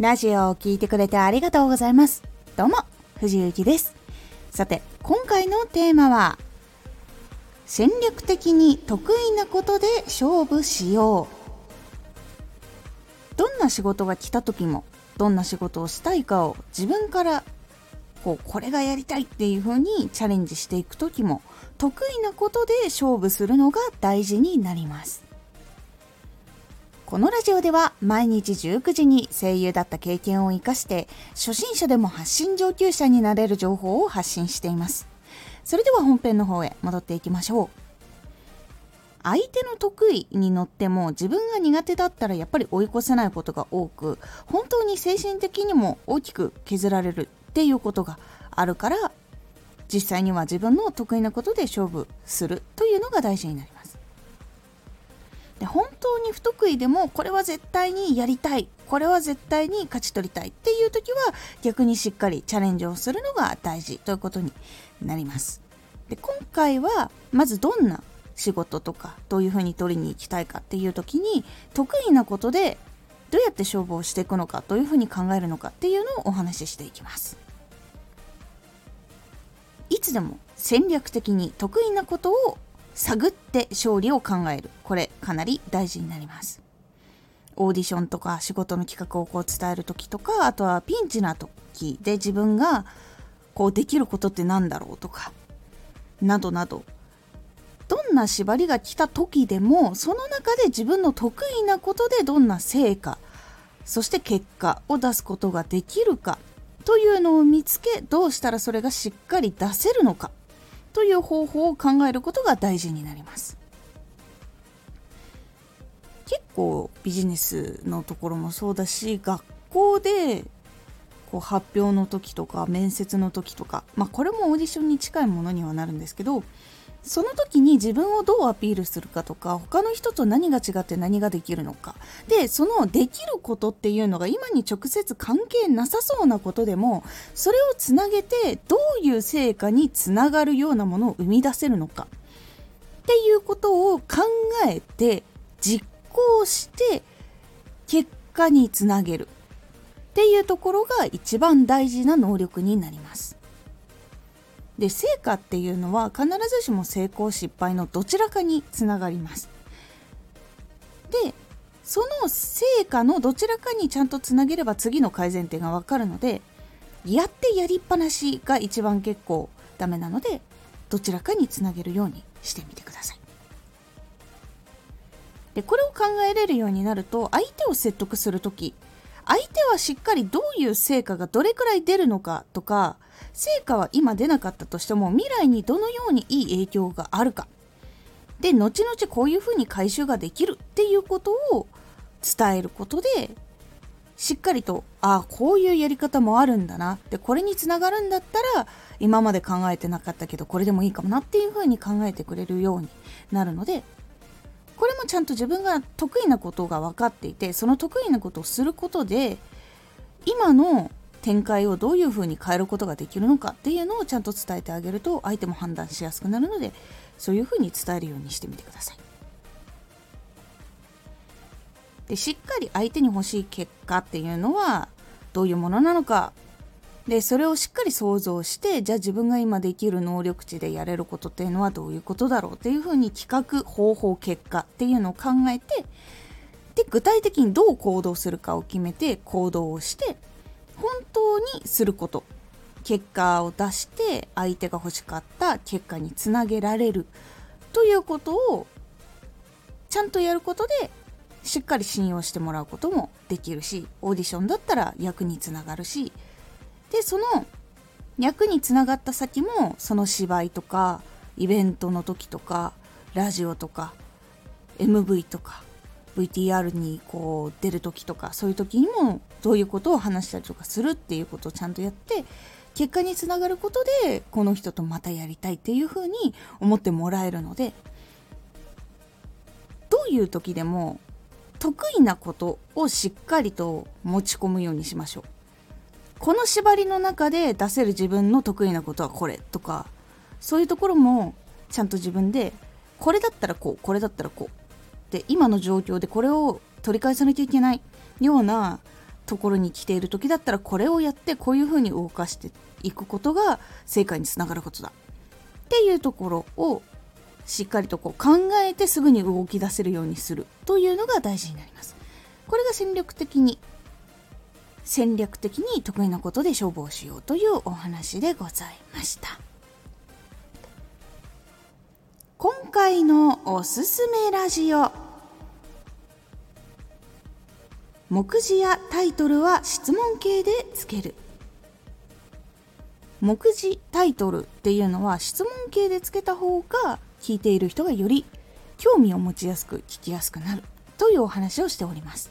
ラジオを聴いてくれてありがとうございます。どうも、藤幸です。さて、今回のテーマは、戦略的に得意なことで勝負しよう。どんな仕事が来た時も、どんな仕事をしたいかを自分からこうこれがやりたいっていう風にチャレンジしていく時も得意なことで勝負するのが大事になりますこのラジオでは毎日19時に声優だった経験を生かして初心者でも発信上級者になれる情報を発信しています。それでは本編の方へ戻っていきましょう。相手の得意に乗っても自分が苦手だったらやっぱり追い越せないことが多く本当に精神的にも大きく削られるっていうことがあるから実際には自分の得意なことで勝負するというのが大事になります。で本当に不得意でもこれは絶対にやりたい。これは絶対に勝ち取りたい。っていう時は逆にしっかりチャレンジをするのが大事ということになります。で今回はまずどんな仕事とかどういうふうに取りに行きたいかっていう時に得意なことでどうやって勝負をしていくのかどういうふうに考えるのかっていうのをお話ししていきます。いつでも戦略的に得意なことを探って勝利を考える。これかなり大事になります。オーディションとか仕事の企画をこう伝える時とかあとはピンチな時で自分がこうできることって何だろうとかなどなど。どんな縛りが来た時でもその中で自分の得意なことでどんな成果そして結果を出すことができるかというのを見つけどうしたらそれがしっかり出せるのか。という方法を考えることが大事になります。結構ビジネスのところもそうだし学校でこう発表の時とか面接の時とかまあこれもオーディションに近いものにはなるんですけどその時に自分をどうアピールするかとか他の人と何が違って何ができるのか。でそのできることっていうのが今に直接関係なさそうなことでもそれをつなげてどういう成果につながるようなものを生み出せるのか。っていうことを考えて実行して結果につなげる。っていうところが一番大事な能力になります。で成果っていうのは必ずしも成功失敗のどちらかにつながります。でその成果のどちらかにちゃんとつなげれば次の改善点が分かるのでやってやりっぱなしが一番結構ダメなのでどちらかにつなげるようにしてみてください。でこれを考えれるようになると相手を説得する時相手はしっかりどういう成果がどれくらい出るのかとか成果は今出なかったとしても未来にどのようにいい影響があるか。で後々こういうふうに回収ができるっていうことを伝えることでしっかりとああこういうやり方もあるんだなでこれにつながるんだったら今まで考えてなかったけどこれでもいいかもなっていうふうに考えてくれるようになるのでこれもちゃんと自分が得意なことが分かっていてその得意なことをすることで今の展開をどういうふうに変えることができるのかっていうのをちゃんと伝えてあげると相手も判断しやすくなるのでそういうふうに伝えるようにしてみてください。でしっかり相手に欲しい結果っていうのはどういうものなのかでそれをしっかり想像してじゃあ自分が今できる能力値でやれることっていうのはどういうことだろうっていうふうに企画方法結果っていうのを考えてで具体的にどう行動するかを決めて行動をして本当にすること。結果を出して相手が欲しかった結果につなげられるということをちゃんとやることでしっかり信用してもらうこともできるしオーディションだったら役につながるし。でその役につながった先もその芝居とかイベントの時とかラジオとか MV とか VTR にこう出る時とかそういう時にもどういうことを話したりとかするっていうことをちゃんとやって結果につながることでこの人とまたやりたいっていうふうに思ってもらえるのでどういう時でも得意なことをしっかりと持ち込むようにしましょう。この縛りの中で出せる自分の得意なことはこれとかそういうところもちゃんと自分でこれだったらこうこれだったらこうで今の状況でこれを取り返さなきゃいけないようなところに来ている時だったらこれをやってこういうふうに動かしていくことが正解につながることだっていうところをしっかりとこう考えてすぐに動き出せるようにするというのが大事になります。これが戦略的に戦略的に得意なことで勝負をしようというお話でございました。今回のおすすめラジオ目次やタイトルは質問形でつける。目次タイトルっていうのは質問形でつけた方が聞いている人がより興味を持ちやすく聞きやすくなるというお話をしております。